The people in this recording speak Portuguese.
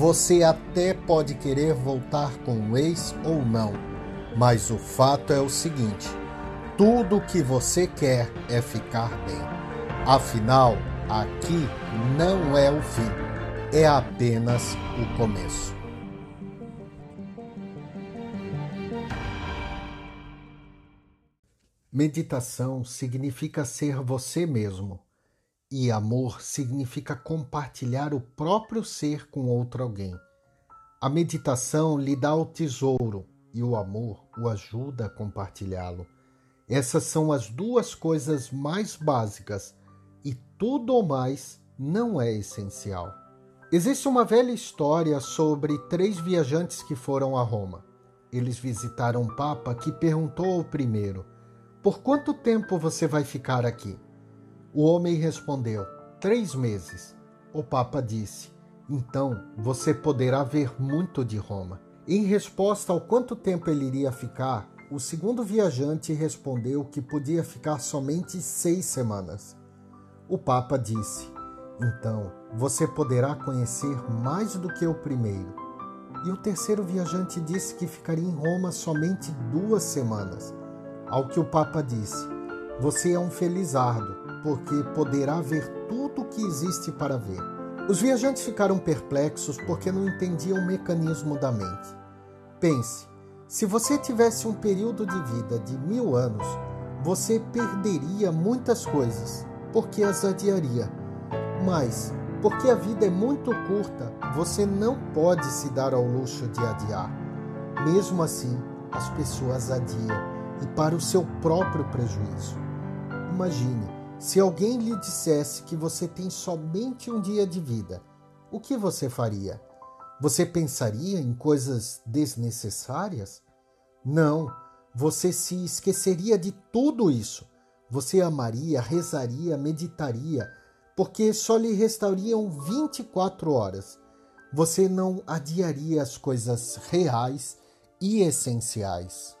você até pode querer voltar com o ex ou não, mas o fato é o seguinte: tudo o que você quer é ficar bem. Afinal, aqui não é o fim, é apenas o começo. Meditação significa ser você mesmo e amor significa compartilhar o próprio ser com outro alguém. A meditação lhe dá o tesouro e o amor o ajuda a compartilhá-lo. Essas são as duas coisas mais básicas e tudo o mais não é essencial. Existe uma velha história sobre três viajantes que foram a Roma. Eles visitaram um Papa que perguntou ao primeiro: Por quanto tempo você vai ficar aqui? O homem respondeu: Três meses. O Papa disse: Então você poderá ver muito de Roma. Em resposta ao quanto tempo ele iria ficar, o segundo viajante respondeu que podia ficar somente seis semanas. O Papa disse: Então você poderá conhecer mais do que o primeiro. E o terceiro viajante disse que ficaria em Roma somente duas semanas. Ao que o Papa disse: Você é um felizardo, porque poderá ver tudo o que existe para ver. Os viajantes ficaram perplexos porque não entendiam o mecanismo da mente. Pense: se você tivesse um período de vida de mil anos, você perderia muitas coisas, porque as adiaria. Mas, porque a vida é muito curta, você não pode se dar ao luxo de adiar. Mesmo assim, as pessoas adiam e para o seu próprio prejuízo. Imagine se alguém lhe dissesse que você tem somente um dia de vida, o que você faria? Você pensaria em coisas desnecessárias? Não, você se esqueceria de tudo isso. Você amaria, rezaria, meditaria, porque só lhe restariam 24 horas. Você não adiaria as coisas reais e essenciais.